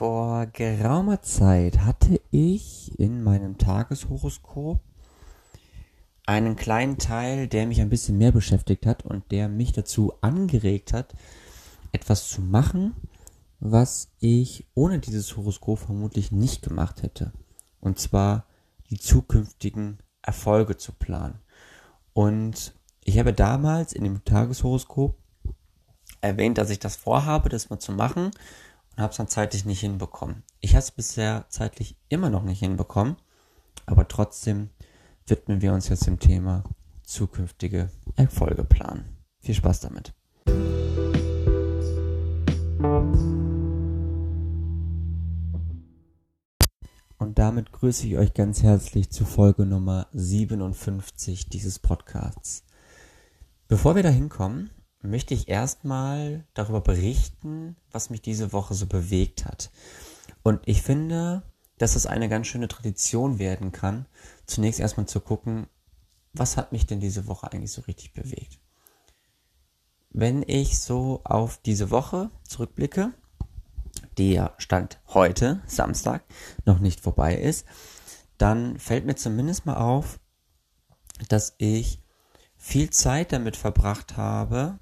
Vor geraumer Zeit hatte ich in meinem Tageshoroskop einen kleinen Teil, der mich ein bisschen mehr beschäftigt hat und der mich dazu angeregt hat, etwas zu machen, was ich ohne dieses Horoskop vermutlich nicht gemacht hätte. Und zwar die zukünftigen Erfolge zu planen. Und ich habe damals in dem Tageshoroskop erwähnt, dass ich das vorhabe, das mal zu machen habe es dann zeitlich nicht hinbekommen. Ich habe es bisher zeitlich immer noch nicht hinbekommen, aber trotzdem widmen wir uns jetzt dem Thema zukünftige Erfolge planen. Viel Spaß damit. Und damit grüße ich euch ganz herzlich zu Folge Nummer 57 dieses Podcasts. Bevor wir da hinkommen, möchte ich erstmal darüber berichten, was mich diese Woche so bewegt hat. Und ich finde, dass es eine ganz schöne Tradition werden kann, zunächst erstmal zu gucken, was hat mich denn diese Woche eigentlich so richtig bewegt. Wenn ich so auf diese Woche zurückblicke, die ja Stand heute, Samstag, noch nicht vorbei ist, dann fällt mir zumindest mal auf, dass ich viel Zeit damit verbracht habe,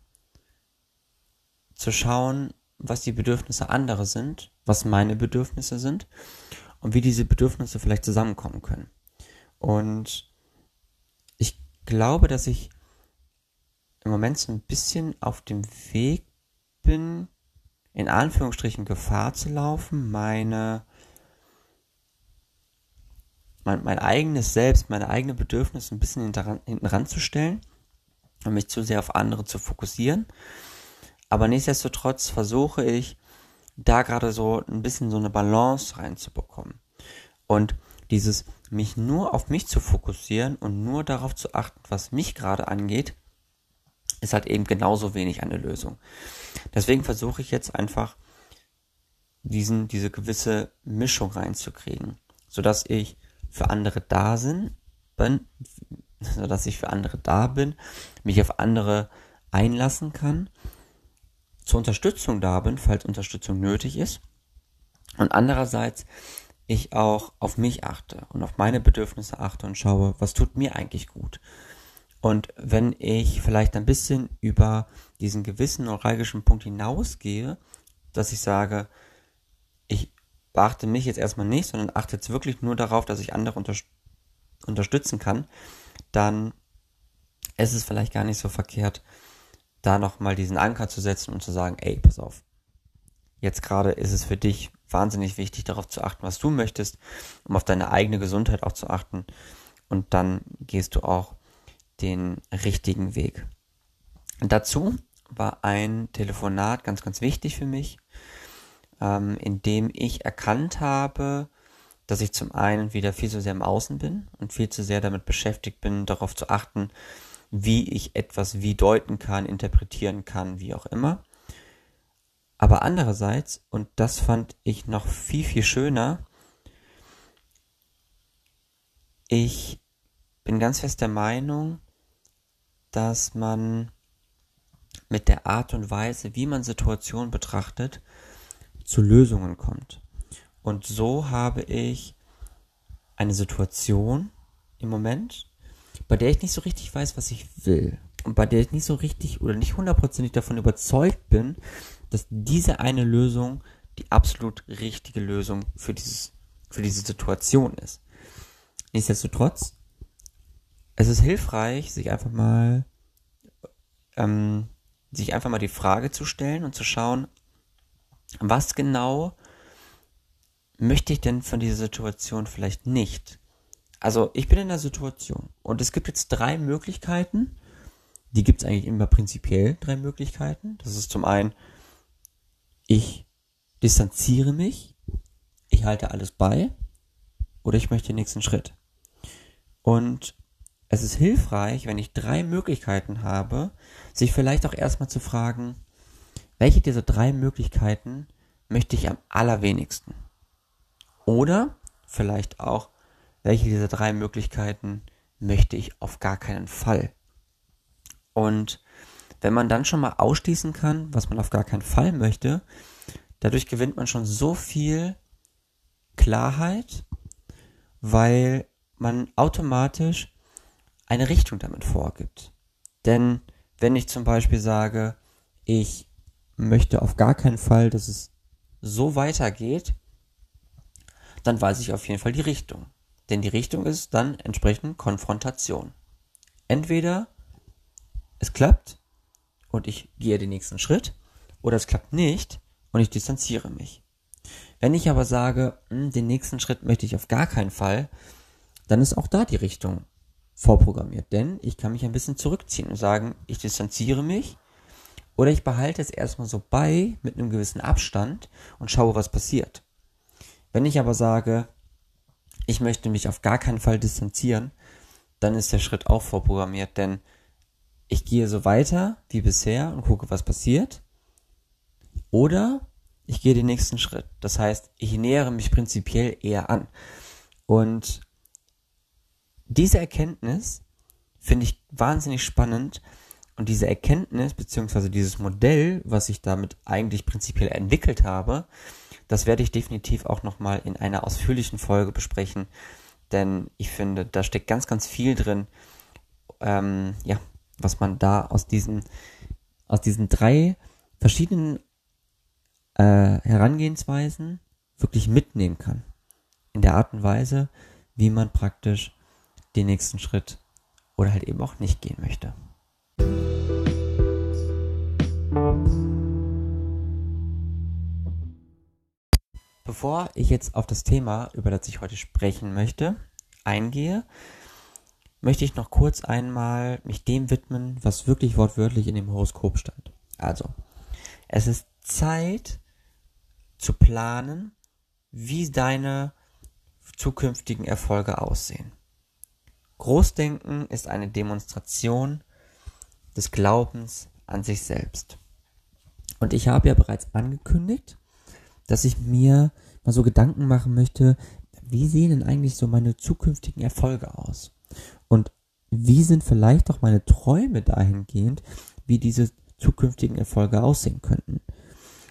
zu schauen, was die Bedürfnisse anderer sind, was meine Bedürfnisse sind und wie diese Bedürfnisse vielleicht zusammenkommen können. Und ich glaube, dass ich im Moment so ein bisschen auf dem Weg bin, in Anführungsstrichen Gefahr zu laufen, meine mein, mein eigenes Selbst, meine eigenen Bedürfnisse ein bisschen hinten, ranzustellen und mich zu sehr auf andere zu fokussieren aber nichtsdestotrotz versuche ich, da gerade so ein bisschen so eine Balance reinzubekommen. Und dieses mich nur auf mich zu fokussieren und nur darauf zu achten, was mich gerade angeht, ist halt eben genauso wenig eine Lösung. Deswegen versuche ich jetzt einfach diesen, diese gewisse Mischung reinzukriegen, sodass ich für andere da sind, bin, sodass ich für andere da bin, mich auf andere einlassen kann zur Unterstützung da bin, falls Unterstützung nötig ist. Und andererseits ich auch auf mich achte und auf meine Bedürfnisse achte und schaue, was tut mir eigentlich gut. Und wenn ich vielleicht ein bisschen über diesen gewissen neuralgischen Punkt hinausgehe, dass ich sage, ich beachte mich jetzt erstmal nicht, sondern achte jetzt wirklich nur darauf, dass ich andere unter unterstützen kann, dann ist es vielleicht gar nicht so verkehrt, da nochmal diesen Anker zu setzen und zu sagen, ey, pass auf. Jetzt gerade ist es für dich wahnsinnig wichtig, darauf zu achten, was du möchtest, um auf deine eigene Gesundheit auch zu achten. Und dann gehst du auch den richtigen Weg. Und dazu war ein Telefonat ganz, ganz wichtig für mich, ähm, in dem ich erkannt habe, dass ich zum einen wieder viel zu sehr im Außen bin und viel zu sehr damit beschäftigt bin, darauf zu achten, wie ich etwas wie deuten kann, interpretieren kann, wie auch immer. Aber andererseits, und das fand ich noch viel, viel schöner, ich bin ganz fest der Meinung, dass man mit der Art und Weise, wie man Situationen betrachtet, zu Lösungen kommt. Und so habe ich eine Situation im Moment, bei der ich nicht so richtig weiß, was ich will. Und bei der ich nicht so richtig oder nicht hundertprozentig davon überzeugt bin, dass diese eine Lösung die absolut richtige Lösung für dieses, für diese Situation ist. Nichtsdestotrotz, es ist hilfreich, sich einfach mal, ähm, sich einfach mal die Frage zu stellen und zu schauen, was genau möchte ich denn von dieser Situation vielleicht nicht? Also ich bin in der Situation und es gibt jetzt drei Möglichkeiten. Die gibt es eigentlich immer prinzipiell drei Möglichkeiten. Das ist zum einen, ich distanziere mich, ich halte alles bei oder ich möchte den nächsten Schritt. Und es ist hilfreich, wenn ich drei Möglichkeiten habe, sich vielleicht auch erstmal zu fragen, welche dieser drei Möglichkeiten möchte ich am allerwenigsten? Oder vielleicht auch, welche dieser drei Möglichkeiten möchte ich auf gar keinen Fall. Und wenn man dann schon mal ausschließen kann, was man auf gar keinen Fall möchte, dadurch gewinnt man schon so viel Klarheit, weil man automatisch eine Richtung damit vorgibt. Denn wenn ich zum Beispiel sage, ich möchte auf gar keinen Fall, dass es so weitergeht, dann weiß ich auf jeden Fall die Richtung. Denn die Richtung ist dann entsprechend Konfrontation. Entweder es klappt und ich gehe den nächsten Schritt, oder es klappt nicht und ich distanziere mich. Wenn ich aber sage, hm, den nächsten Schritt möchte ich auf gar keinen Fall, dann ist auch da die Richtung vorprogrammiert. Denn ich kann mich ein bisschen zurückziehen und sagen, ich distanziere mich oder ich behalte es erstmal so bei mit einem gewissen Abstand und schaue, was passiert. Wenn ich aber sage, ich möchte mich auf gar keinen Fall distanzieren, dann ist der Schritt auch vorprogrammiert, denn ich gehe so weiter wie bisher und gucke, was passiert. Oder ich gehe den nächsten Schritt. Das heißt, ich nähere mich prinzipiell eher an. Und diese Erkenntnis finde ich wahnsinnig spannend. Und diese Erkenntnis, beziehungsweise dieses Modell, was ich damit eigentlich prinzipiell entwickelt habe, das werde ich definitiv auch nochmal in einer ausführlichen Folge besprechen. Denn ich finde, da steckt ganz, ganz viel drin, ähm, ja, was man da aus diesen, aus diesen drei verschiedenen äh, Herangehensweisen wirklich mitnehmen kann. In der Art und Weise, wie man praktisch den nächsten Schritt oder halt eben auch nicht gehen möchte. Bevor ich jetzt auf das Thema, über das ich heute sprechen möchte, eingehe, möchte ich noch kurz einmal mich dem widmen, was wirklich wortwörtlich in dem Horoskop stand. Also, es ist Zeit zu planen, wie deine zukünftigen Erfolge aussehen. Großdenken ist eine Demonstration des Glaubens an sich selbst. Und ich habe ja bereits angekündigt, dass ich mir mal so Gedanken machen möchte, wie sehen denn eigentlich so meine zukünftigen Erfolge aus? Und wie sind vielleicht auch meine Träume dahingehend, wie diese zukünftigen Erfolge aussehen könnten?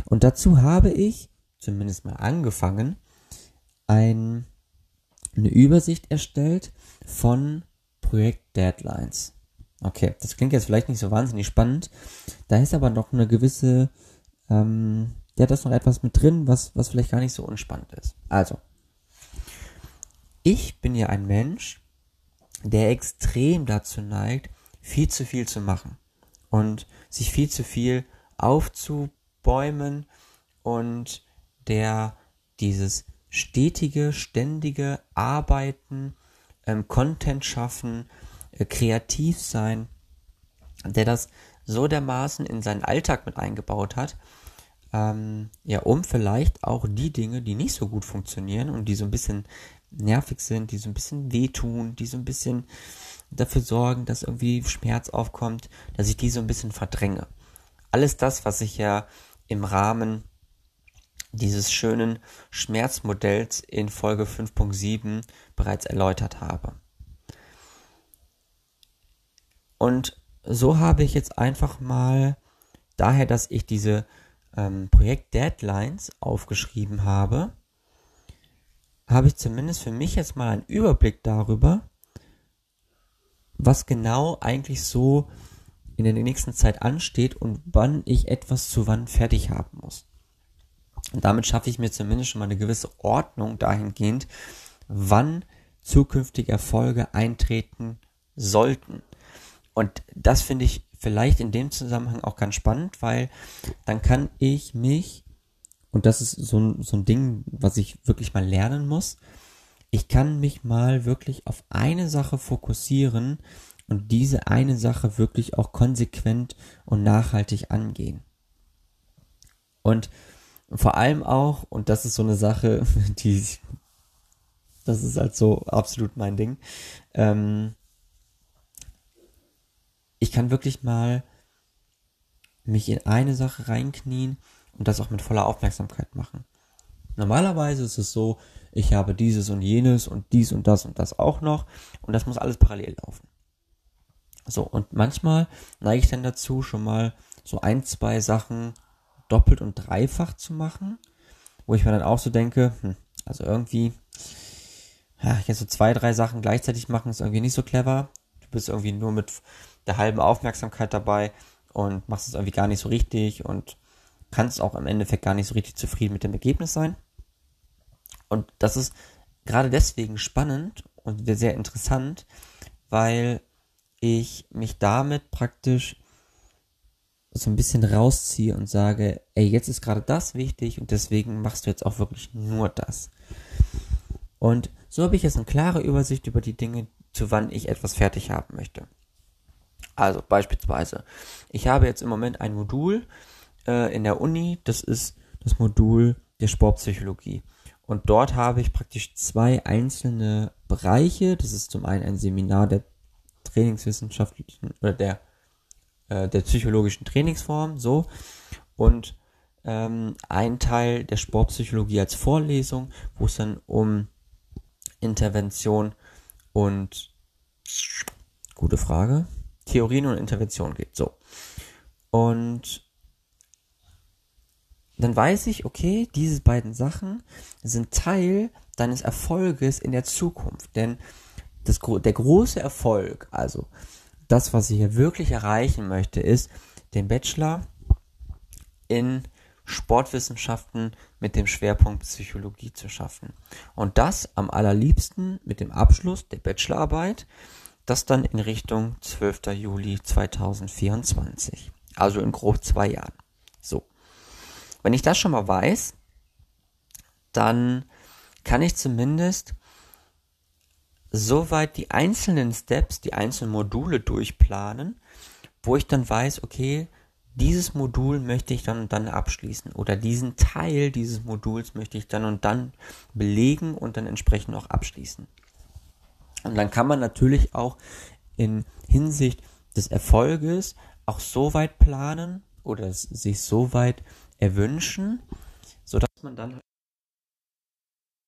Und dazu habe ich zumindest mal angefangen, ein eine Übersicht erstellt von Projekt-Deadlines. Okay, das klingt jetzt vielleicht nicht so wahnsinnig spannend. Da ist aber noch eine gewisse, ähm, ja, da ist noch etwas mit drin, was, was vielleicht gar nicht so unspannend ist. Also, ich bin ja ein Mensch, der extrem dazu neigt, viel zu viel zu machen und sich viel zu viel aufzubäumen und der dieses stetige, ständige Arbeiten, ähm, Content schaffen, äh, kreativ sein, der das so dermaßen in seinen Alltag mit eingebaut hat, ähm, ja, um vielleicht auch die Dinge, die nicht so gut funktionieren und die so ein bisschen nervig sind, die so ein bisschen wehtun, die so ein bisschen dafür sorgen, dass irgendwie Schmerz aufkommt, dass ich die so ein bisschen verdränge. Alles das, was ich ja im Rahmen dieses schönen Schmerzmodells in Folge 5.7 bereits erläutert habe. Und so habe ich jetzt einfach mal, daher, dass ich diese ähm, Projekt-Deadlines aufgeschrieben habe, habe ich zumindest für mich jetzt mal einen Überblick darüber, was genau eigentlich so in der nächsten Zeit ansteht und wann ich etwas zu wann fertig haben muss. Und damit schaffe ich mir zumindest schon mal eine gewisse Ordnung dahingehend, wann zukünftige Erfolge eintreten sollten. Und das finde ich vielleicht in dem Zusammenhang auch ganz spannend, weil dann kann ich mich, und das ist so ein, so ein Ding, was ich wirklich mal lernen muss, ich kann mich mal wirklich auf eine Sache fokussieren und diese eine Sache wirklich auch konsequent und nachhaltig angehen. Und vor allem auch, und das ist so eine Sache, die, das ist halt so absolut mein Ding, ähm, ich kann wirklich mal mich in eine Sache reinknien und das auch mit voller Aufmerksamkeit machen. Normalerweise ist es so, ich habe dieses und jenes und dies und das und das auch noch und das muss alles parallel laufen. So, und manchmal neige ich dann dazu, schon mal so ein, zwei Sachen doppelt und dreifach zu machen, wo ich mir dann auch so denke, hm, also irgendwie, ja, jetzt so zwei, drei Sachen gleichzeitig machen ist irgendwie nicht so clever. Du bist irgendwie nur mit der halben Aufmerksamkeit dabei und machst es irgendwie gar nicht so richtig und kannst auch im Endeffekt gar nicht so richtig zufrieden mit dem Ergebnis sein. Und das ist gerade deswegen spannend und sehr interessant, weil ich mich damit praktisch so ein bisschen rausziehe und sage, ey, jetzt ist gerade das wichtig und deswegen machst du jetzt auch wirklich nur das. Und so habe ich jetzt eine klare Übersicht über die Dinge, zu wann ich etwas fertig haben möchte. Also beispielsweise, ich habe jetzt im Moment ein Modul äh, in der Uni, das ist das Modul der Sportpsychologie. Und dort habe ich praktisch zwei einzelne Bereiche. Das ist zum einen ein Seminar der trainingswissenschaftlichen oder der, äh, der psychologischen Trainingsform, so. Und ähm, ein Teil der Sportpsychologie als Vorlesung, wo es dann um Intervention und gute Frage. Theorien und Intervention geht. So. Und dann weiß ich, okay, diese beiden Sachen sind Teil deines Erfolges in der Zukunft. Denn das, der große Erfolg, also das, was ich hier wirklich erreichen möchte, ist, den Bachelor in Sportwissenschaften mit dem Schwerpunkt Psychologie zu schaffen. Und das am allerliebsten mit dem Abschluss der Bachelorarbeit, das dann in Richtung 12. Juli 2024. Also in grob zwei Jahren. So. Wenn ich das schon mal weiß, dann kann ich zumindest soweit die einzelnen Steps, die einzelnen Module durchplanen, wo ich dann weiß, okay, dieses Modul möchte ich dann und dann abschließen oder diesen Teil dieses Moduls möchte ich dann und dann belegen und dann entsprechend auch abschließen. Und dann kann man natürlich auch in Hinsicht des Erfolges auch so weit planen oder sich so weit erwünschen, sodass man dann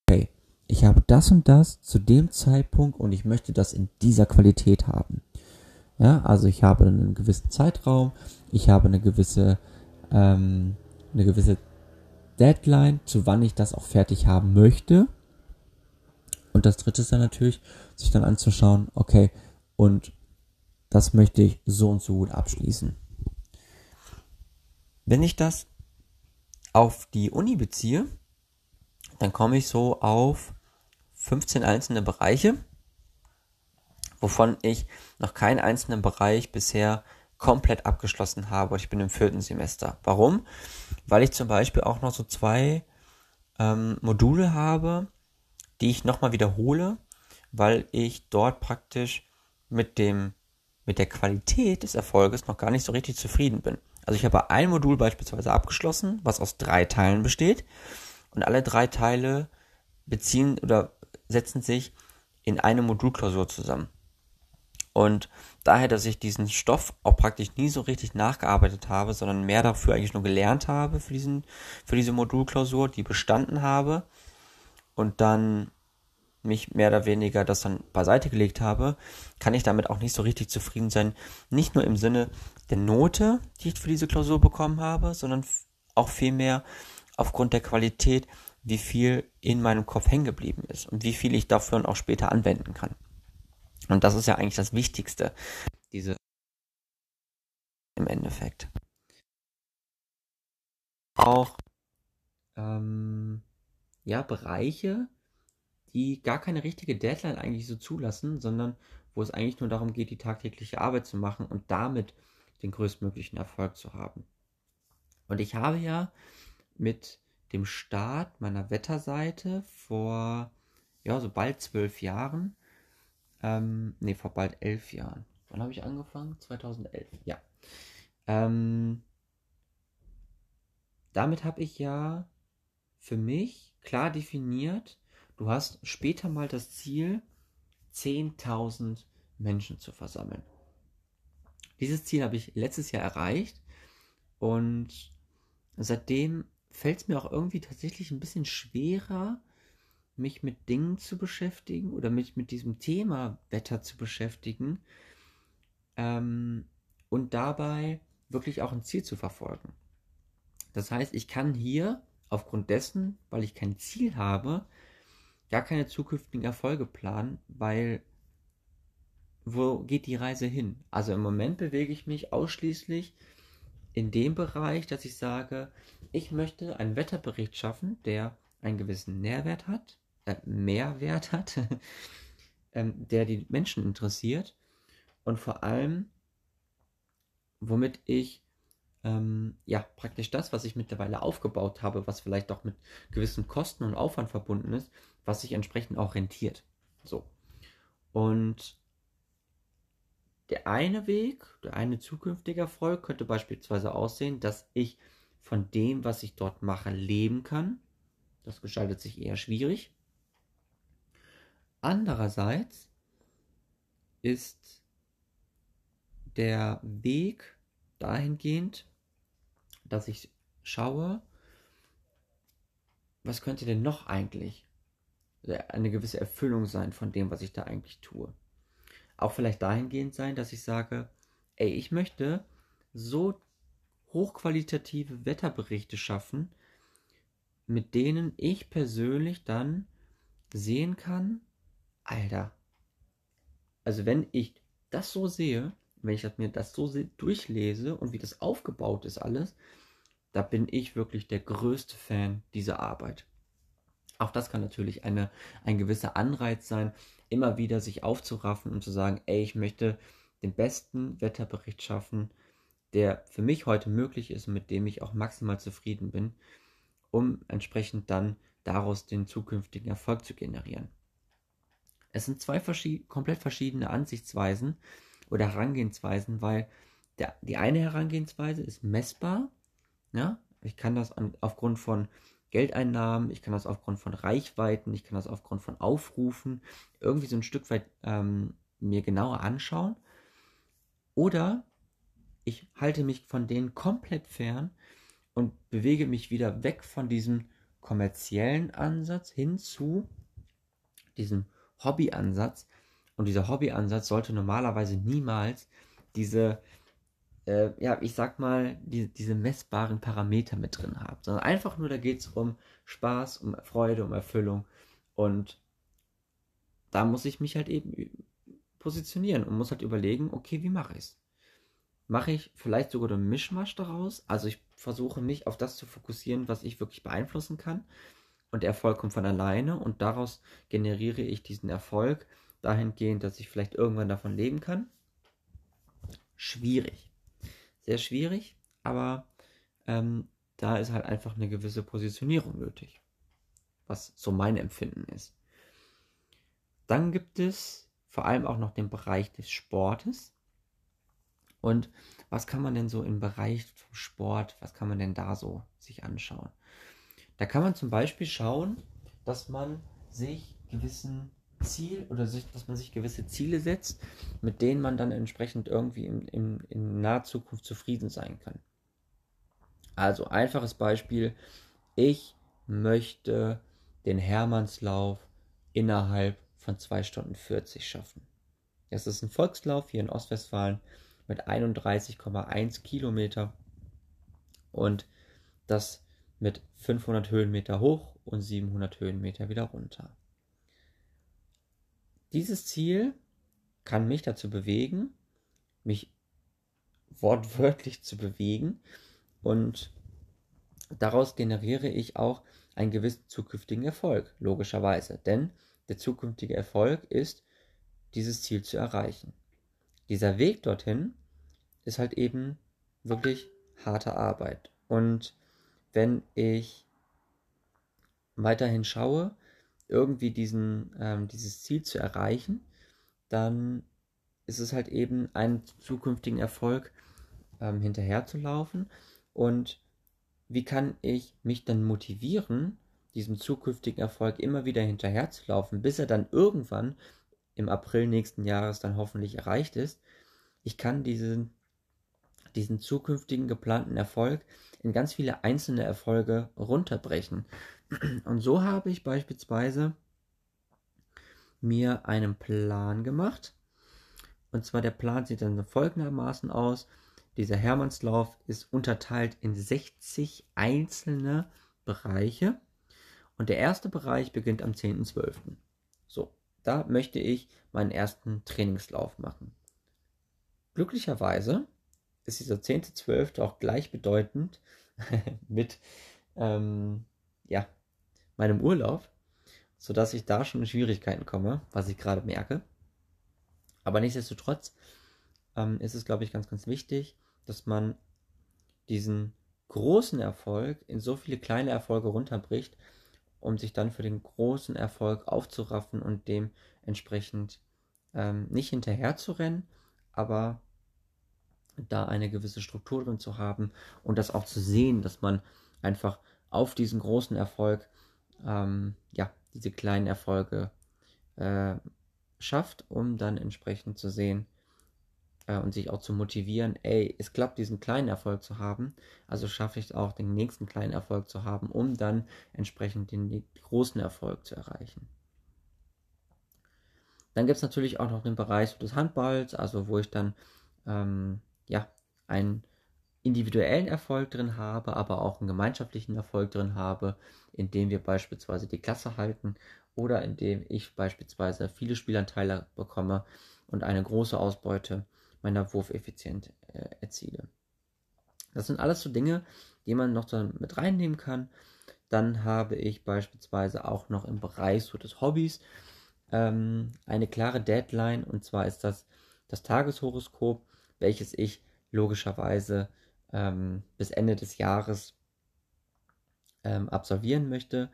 okay, ich habe das und das zu dem Zeitpunkt und ich möchte das in dieser Qualität haben. Ja, also ich habe einen gewissen Zeitraum, ich habe eine gewisse, ähm, eine gewisse Deadline, zu wann ich das auch fertig haben möchte. Und das dritte ist dann natürlich, sich dann anzuschauen, okay, und das möchte ich so und so gut abschließen. Wenn ich das auf die Uni beziehe, dann komme ich so auf 15 einzelne Bereiche wovon ich noch keinen einzelnen Bereich bisher komplett abgeschlossen habe. Ich bin im vierten Semester. Warum? Weil ich zum Beispiel auch noch so zwei ähm, Module habe, die ich nochmal wiederhole, weil ich dort praktisch mit dem mit der Qualität des Erfolges noch gar nicht so richtig zufrieden bin. Also ich habe ein Modul beispielsweise abgeschlossen, was aus drei Teilen besteht und alle drei Teile beziehen oder setzen sich in eine Modulklausur zusammen. Und daher, dass ich diesen Stoff auch praktisch nie so richtig nachgearbeitet habe, sondern mehr dafür eigentlich nur gelernt habe für, diesen, für diese Modulklausur, die bestanden habe und dann mich mehr oder weniger das dann beiseite gelegt habe, kann ich damit auch nicht so richtig zufrieden sein. Nicht nur im Sinne der Note, die ich für diese Klausur bekommen habe, sondern auch vielmehr aufgrund der Qualität, wie viel in meinem Kopf hängen geblieben ist und wie viel ich dafür auch später anwenden kann. Und das ist ja eigentlich das Wichtigste. Diese im Endeffekt. Auch ähm, ja, Bereiche, die gar keine richtige Deadline eigentlich so zulassen, sondern wo es eigentlich nur darum geht, die tagtägliche Arbeit zu machen und damit den größtmöglichen Erfolg zu haben. Und ich habe ja mit dem Start meiner Wetterseite vor ja so bald zwölf Jahren ähm, nee, vor bald elf Jahren. Wann habe ich angefangen? 2011, ja. Ähm, damit habe ich ja für mich klar definiert, du hast später mal das Ziel, 10.000 Menschen zu versammeln. Dieses Ziel habe ich letztes Jahr erreicht und seitdem fällt es mir auch irgendwie tatsächlich ein bisschen schwerer, mich mit Dingen zu beschäftigen oder mich mit diesem Thema Wetter zu beschäftigen ähm, und dabei wirklich auch ein Ziel zu verfolgen. Das heißt, ich kann hier aufgrund dessen, weil ich kein Ziel habe, gar keine zukünftigen Erfolge planen, weil wo geht die Reise hin? Also im Moment bewege ich mich ausschließlich in dem Bereich, dass ich sage, ich möchte einen Wetterbericht schaffen, der einen gewissen Nährwert hat, äh, Mehrwert hat, ähm, der die Menschen interessiert und vor allem, womit ich ähm, ja praktisch das, was ich mittlerweile aufgebaut habe, was vielleicht auch mit gewissen Kosten und Aufwand verbunden ist, was sich entsprechend auch rentiert. So. Und der eine Weg, der eine zukünftige Erfolg könnte beispielsweise aussehen, dass ich von dem, was ich dort mache, leben kann. Das gestaltet sich eher schwierig. Andererseits ist der Weg dahingehend, dass ich schaue, was könnte denn noch eigentlich eine gewisse Erfüllung sein von dem, was ich da eigentlich tue. Auch vielleicht dahingehend sein, dass ich sage, ey, ich möchte so hochqualitative Wetterberichte schaffen, mit denen ich persönlich dann sehen kann, Alter, also wenn ich das so sehe, wenn ich mir das so durchlese und wie das aufgebaut ist alles, da bin ich wirklich der größte Fan dieser Arbeit. Auch das kann natürlich eine, ein gewisser Anreiz sein, immer wieder sich aufzuraffen und zu sagen, ey, ich möchte den besten Wetterbericht schaffen, der für mich heute möglich ist mit dem ich auch maximal zufrieden bin, um entsprechend dann daraus den zukünftigen Erfolg zu generieren. Es sind zwei verschied komplett verschiedene Ansichtsweisen oder Herangehensweisen, weil der, die eine Herangehensweise ist messbar. Ja? Ich kann das an, aufgrund von Geldeinnahmen, ich kann das aufgrund von Reichweiten, ich kann das aufgrund von Aufrufen irgendwie so ein Stück weit ähm, mir genauer anschauen. Oder ich halte mich von denen komplett fern und bewege mich wieder weg von diesem kommerziellen Ansatz hin zu diesem Hobbyansatz. Und dieser Hobbyansatz sollte normalerweise niemals diese, äh, ja, ich sag mal, die, diese messbaren Parameter mit drin haben, sondern einfach nur, da geht es um Spaß, um Freude, um Erfüllung. Und da muss ich mich halt eben positionieren und muss halt überlegen, okay, wie mache ich es? Mache ich vielleicht sogar einen Mischmasch daraus? Also ich versuche mich auf das zu fokussieren, was ich wirklich beeinflussen kann und der Erfolg kommt von alleine und daraus generiere ich diesen Erfolg dahingehend, dass ich vielleicht irgendwann davon leben kann. Schwierig. Sehr schwierig, aber ähm, da ist halt einfach eine gewisse Positionierung nötig, was so mein Empfinden ist. Dann gibt es vor allem auch noch den Bereich des Sportes. Und was kann man denn so im Bereich vom Sport, was kann man denn da so sich anschauen? Da kann man zum Beispiel schauen, dass man sich gewissen Ziel oder sich, dass man sich gewisse Ziele setzt, mit denen man dann entsprechend irgendwie in, in, in naher Zukunft zufrieden sein kann. Also einfaches Beispiel, ich möchte den Hermannslauf innerhalb von 2 Stunden 40 schaffen. Das ist ein Volkslauf hier in Ostwestfalen mit 31,1 Kilometer und das mit 500 Höhenmeter hoch und 700 Höhenmeter wieder runter. Dieses Ziel kann mich dazu bewegen, mich wortwörtlich zu bewegen und daraus generiere ich auch einen gewissen zukünftigen Erfolg, logischerweise. Denn der zukünftige Erfolg ist, dieses Ziel zu erreichen. Dieser Weg dorthin ist halt eben wirklich harte Arbeit. Und wenn ich weiterhin schaue, irgendwie diesen, ähm, dieses Ziel zu erreichen, dann ist es halt eben einen zukünftigen Erfolg ähm, hinterherzulaufen. Und wie kann ich mich dann motivieren, diesem zukünftigen Erfolg immer wieder hinterherzulaufen, bis er dann irgendwann im April nächsten Jahres dann hoffentlich erreicht ist? Ich kann diesen diesen zukünftigen geplanten Erfolg in ganz viele einzelne Erfolge runterbrechen. Und so habe ich beispielsweise mir einen Plan gemacht. Und zwar der Plan sieht dann folgendermaßen aus. dieser Hermannslauf ist unterteilt in 60 einzelne Bereiche. Und der erste Bereich beginnt am 10.12. So, da möchte ich meinen ersten Trainingslauf machen. Glücklicherweise ist dieser 10.12. auch gleichbedeutend mit ähm, ja, meinem Urlaub, sodass ich da schon in Schwierigkeiten komme, was ich gerade merke. Aber nichtsdestotrotz ähm, ist es, glaube ich, ganz, ganz wichtig, dass man diesen großen Erfolg in so viele kleine Erfolge runterbricht, um sich dann für den großen Erfolg aufzuraffen und dementsprechend ähm, nicht hinterher zu rennen, aber da eine gewisse Struktur drin zu haben und das auch zu sehen, dass man einfach auf diesen großen Erfolg, ähm, ja, diese kleinen Erfolge äh, schafft, um dann entsprechend zu sehen äh, und sich auch zu motivieren, ey, es klappt, diesen kleinen Erfolg zu haben, also schaffe ich auch den nächsten kleinen Erfolg zu haben, um dann entsprechend den großen Erfolg zu erreichen. Dann gibt es natürlich auch noch den Bereich des Handballs, also wo ich dann ähm, ja einen individuellen Erfolg drin habe, aber auch einen gemeinschaftlichen Erfolg drin habe, indem wir beispielsweise die Klasse halten oder indem ich beispielsweise viele Spielanteile bekomme und eine große Ausbeute meiner Wurfeffizienz äh, erziele. Das sind alles so Dinge, die man noch mit reinnehmen kann. Dann habe ich beispielsweise auch noch im Bereich so des Hobbys ähm, eine klare Deadline und zwar ist das das Tageshoroskop, welches ich logischerweise ähm, bis Ende des Jahres ähm, absolvieren möchte.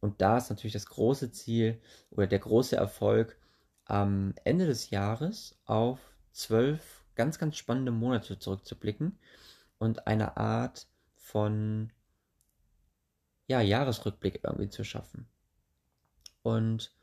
Und da ist natürlich das große Ziel oder der große Erfolg am Ende des Jahres auf zwölf ganz, ganz spannende Monate zurückzublicken und eine Art von ja, Jahresrückblick irgendwie zu schaffen. Und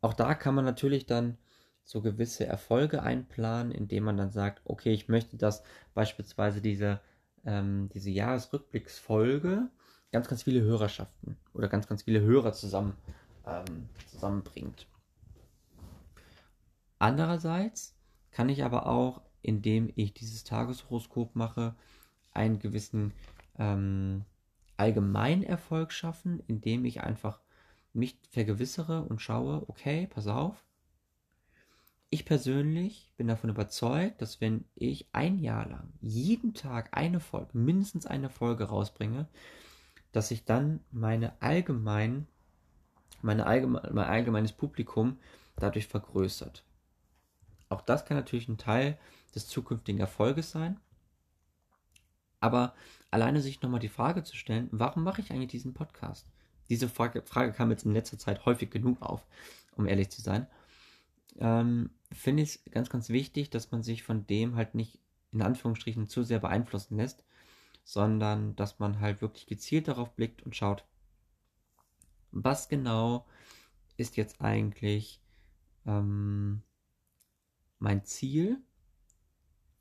auch da kann man natürlich dann so gewisse Erfolge einplanen, indem man dann sagt, okay, ich möchte, dass beispielsweise diese, ähm, diese Jahresrückblicksfolge ganz, ganz viele Hörerschaften oder ganz, ganz viele Hörer zusammen, ähm, zusammenbringt. Andererseits kann ich aber auch, indem ich dieses Tageshoroskop mache, einen gewissen ähm, Allgemeinerfolg schaffen, indem ich einfach mich vergewissere und schaue, okay, pass auf, ich persönlich bin davon überzeugt, dass wenn ich ein Jahr lang jeden Tag eine Folge, mindestens eine Folge rausbringe, dass sich dann meine allgemein, meine allgemein, mein allgemeines Publikum dadurch vergrößert. Auch das kann natürlich ein Teil des zukünftigen Erfolges sein. Aber alleine sich nochmal die Frage zu stellen, warum mache ich eigentlich diesen Podcast? Diese Frage, Frage kam jetzt in letzter Zeit häufig genug auf, um ehrlich zu sein. Ähm, Finde ich es ganz, ganz wichtig, dass man sich von dem halt nicht in Anführungsstrichen zu sehr beeinflussen lässt, sondern dass man halt wirklich gezielt darauf blickt und schaut, was genau ist jetzt eigentlich ähm, mein Ziel,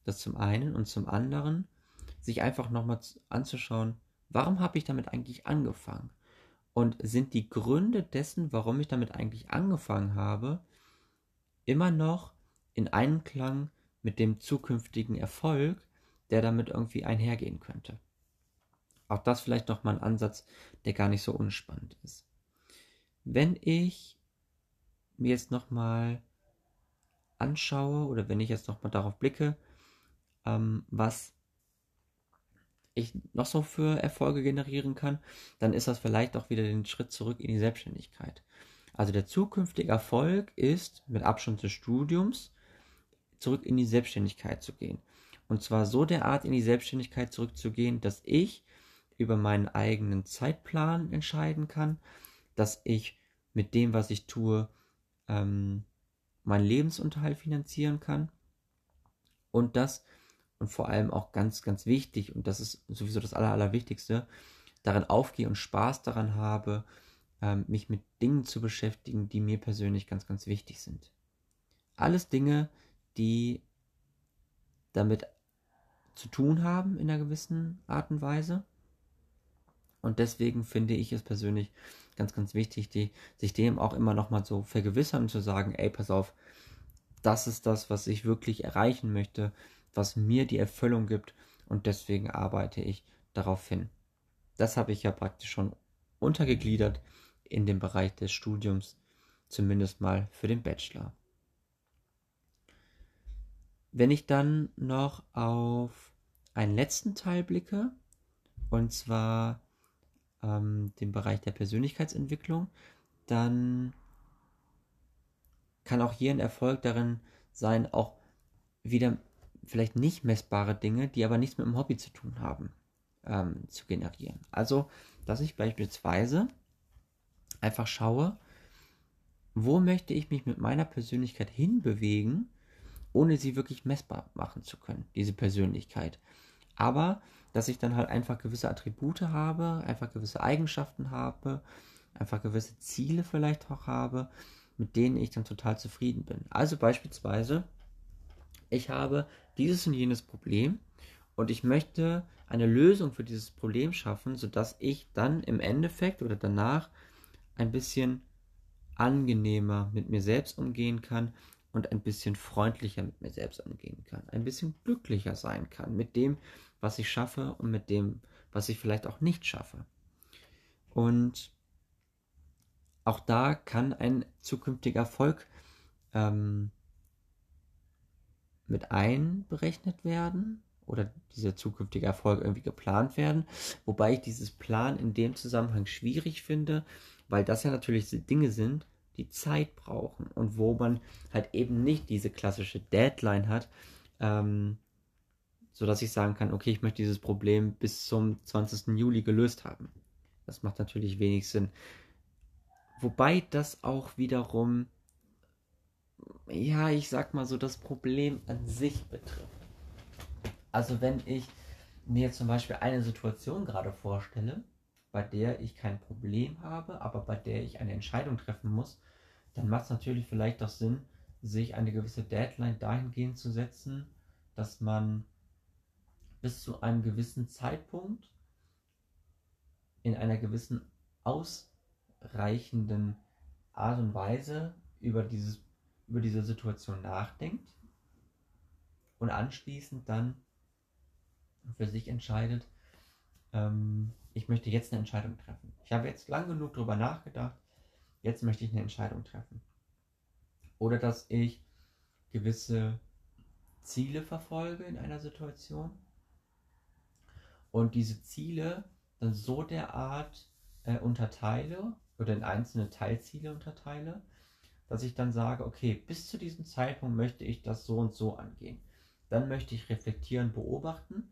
das zum einen und zum anderen, sich einfach nochmal anzuschauen, warum habe ich damit eigentlich angefangen? Und sind die Gründe dessen, warum ich damit eigentlich angefangen habe, immer noch in Einklang mit dem zukünftigen Erfolg, der damit irgendwie einhergehen könnte? Auch das vielleicht nochmal ein Ansatz, der gar nicht so unspannend ist. Wenn ich mir jetzt nochmal anschaue oder wenn ich jetzt nochmal darauf blicke, ähm, was ich noch so für Erfolge generieren kann, dann ist das vielleicht auch wieder den Schritt zurück in die Selbstständigkeit. Also der zukünftige Erfolg ist, mit Abstand des Studiums, zurück in die Selbstständigkeit zu gehen. Und zwar so derart in die Selbstständigkeit zurückzugehen, dass ich über meinen eigenen Zeitplan entscheiden kann, dass ich mit dem, was ich tue, ähm, meinen Lebensunterhalt finanzieren kann und das und vor allem auch ganz, ganz wichtig und das ist sowieso das Aller, Allerwichtigste, daran aufgehe und Spaß daran habe, ähm, mich mit Dingen zu beschäftigen, die mir persönlich ganz, ganz wichtig sind. Alles Dinge, die damit zu tun haben in einer gewissen Art und Weise. Und deswegen finde ich es persönlich ganz, ganz wichtig, die, sich dem auch immer nochmal so vergewissern und zu sagen, ey, pass auf, das ist das, was ich wirklich erreichen möchte. was mir die Erfüllung gibt und deswegen arbeite ich darauf hin. Das habe ich ja praktisch schon untergegliedert in dem Bereich des Studiums, zumindest mal für den Bachelor. Wenn ich dann noch auf einen letzten Teil blicke, und zwar ähm, den Bereich der Persönlichkeitsentwicklung, dann kann auch hier ein Erfolg darin sein, auch wieder vielleicht nicht messbare Dinge, die aber nichts mit dem Hobby zu tun haben, ähm, zu generieren. Also, dass ich beispielsweise einfach schaue, wo möchte ich mich mit meiner Persönlichkeit hinbewegen, ohne sie wirklich messbar machen zu können, diese Persönlichkeit. Aber, dass ich dann halt einfach gewisse Attribute habe, einfach gewisse Eigenschaften habe, einfach gewisse Ziele vielleicht auch habe, mit denen ich dann total zufrieden bin. Also beispielsweise, ich habe dieses und jenes Problem und ich möchte eine Lösung für dieses Problem schaffen, sodass ich dann im Endeffekt oder danach ein bisschen angenehmer mit mir selbst umgehen kann und ein bisschen freundlicher mit mir selbst umgehen kann, ein bisschen glücklicher sein kann mit dem, was ich schaffe und mit dem, was ich vielleicht auch nicht schaffe. Und auch da kann ein zukünftiger Erfolg ähm, mit einberechnet werden oder dieser zukünftige Erfolg irgendwie geplant werden. Wobei ich dieses Plan in dem Zusammenhang schwierig finde, weil das ja natürlich Dinge sind, die Zeit brauchen und wo man halt eben nicht diese klassische Deadline hat, ähm, so dass ich sagen kann, okay, ich möchte dieses Problem bis zum 20. Juli gelöst haben. Das macht natürlich wenig Sinn. Wobei das auch wiederum ja, ich sag mal so, das Problem an sich betrifft. Also wenn ich mir zum Beispiel eine Situation gerade vorstelle, bei der ich kein Problem habe, aber bei der ich eine Entscheidung treffen muss, dann macht es natürlich vielleicht auch Sinn, sich eine gewisse Deadline dahingehend zu setzen, dass man bis zu einem gewissen Zeitpunkt in einer gewissen ausreichenden Art und Weise über dieses über diese Situation nachdenkt und anschließend dann für sich entscheidet, ähm, ich möchte jetzt eine Entscheidung treffen. Ich habe jetzt lang genug darüber nachgedacht, jetzt möchte ich eine Entscheidung treffen. Oder dass ich gewisse Ziele verfolge in einer Situation und diese Ziele dann so derart äh, unterteile oder in einzelne Teilziele unterteile, dass ich dann sage, okay, bis zu diesem Zeitpunkt möchte ich das so und so angehen. Dann möchte ich reflektieren, beobachten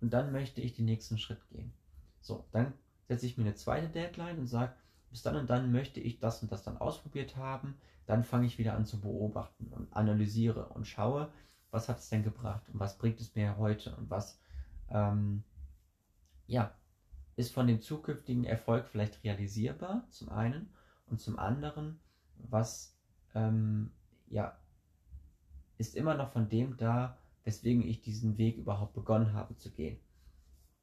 und dann möchte ich den nächsten Schritt gehen. So, dann setze ich mir eine zweite Deadline und sage, bis dann und dann möchte ich das und das dann ausprobiert haben. Dann fange ich wieder an zu beobachten und analysiere und schaue, was hat es denn gebracht und was bringt es mir heute und was, ähm, ja, ist von dem zukünftigen Erfolg vielleicht realisierbar, zum einen, und zum anderen, was ähm, ja ist immer noch von dem da, weswegen ich diesen Weg überhaupt begonnen habe zu gehen.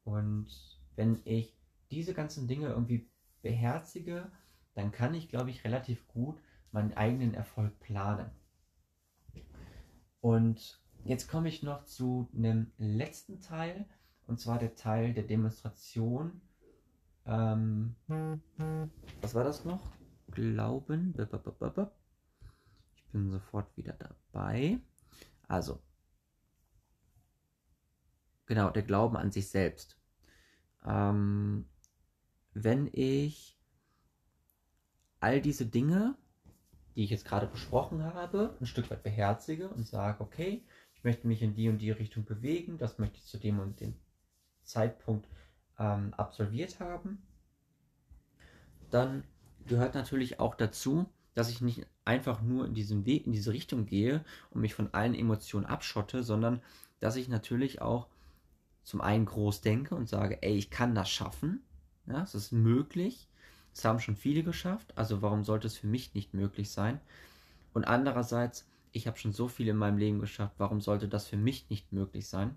Und wenn ich diese ganzen Dinge irgendwie beherzige, dann kann ich, glaube ich, relativ gut meinen eigenen Erfolg planen. Und jetzt komme ich noch zu einem letzten Teil, und zwar der Teil der Demonstration. Ähm, was war das noch? Glauben. Ich bin sofort wieder dabei. Also, genau, der Glauben an sich selbst. Ähm, wenn ich all diese Dinge, die ich jetzt gerade besprochen habe, ein Stück weit beherzige und sage, okay, ich möchte mich in die und die Richtung bewegen, das möchte ich zu dem und dem Zeitpunkt ähm, absolviert haben, dann gehört natürlich auch dazu, dass ich nicht einfach nur in diesem Weg, in diese Richtung gehe und mich von allen Emotionen abschotte, sondern dass ich natürlich auch zum einen groß denke und sage, ey, ich kann das schaffen. Ja, es ist möglich. Es haben schon viele geschafft, also warum sollte es für mich nicht möglich sein? Und andererseits, ich habe schon so viel in meinem Leben geschafft, warum sollte das für mich nicht möglich sein?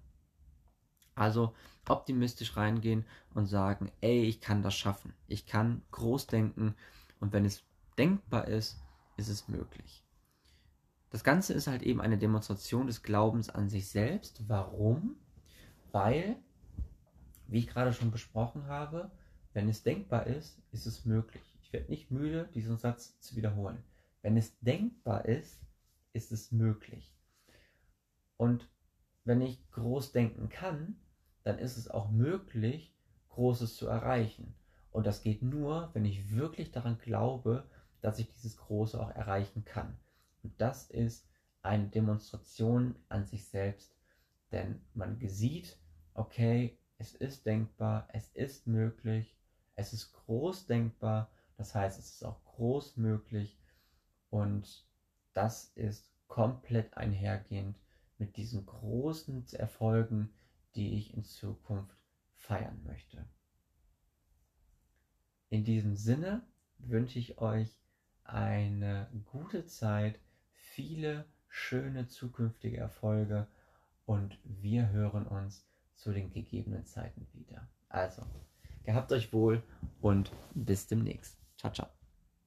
Also optimistisch reingehen und sagen, ey, ich kann das schaffen. Ich kann groß denken und wenn es denkbar ist, ist es möglich. das Ganze ist halt eben eine Demonstration des Glaubens an sich selbst. Warum? Weil, wie ich gerade schon besprochen habe, wenn es denkbar ist, ist es möglich. Ich werde nicht müde, diesen Satz zu wiederholen. Wenn es denkbar ist, ist es möglich. Und wenn ich groß denken kann, dann ist es auch möglich, Großes zu erreichen. Und das geht nur, wenn ich wirklich daran glaube, dass ich dieses Große auch erreichen kann. Und das ist eine Demonstration an sich selbst, denn man sieht, okay, es ist denkbar, es ist möglich, es ist groß denkbar, das heißt, es ist auch groß möglich und das ist komplett einhergehend mit diesen großen Erfolgen, die ich in Zukunft feiern möchte. In diesem Sinne wünsche ich euch eine gute Zeit, viele schöne zukünftige Erfolge und wir hören uns zu den gegebenen Zeiten wieder. Also, gehabt euch wohl und bis demnächst. Ciao, ciao.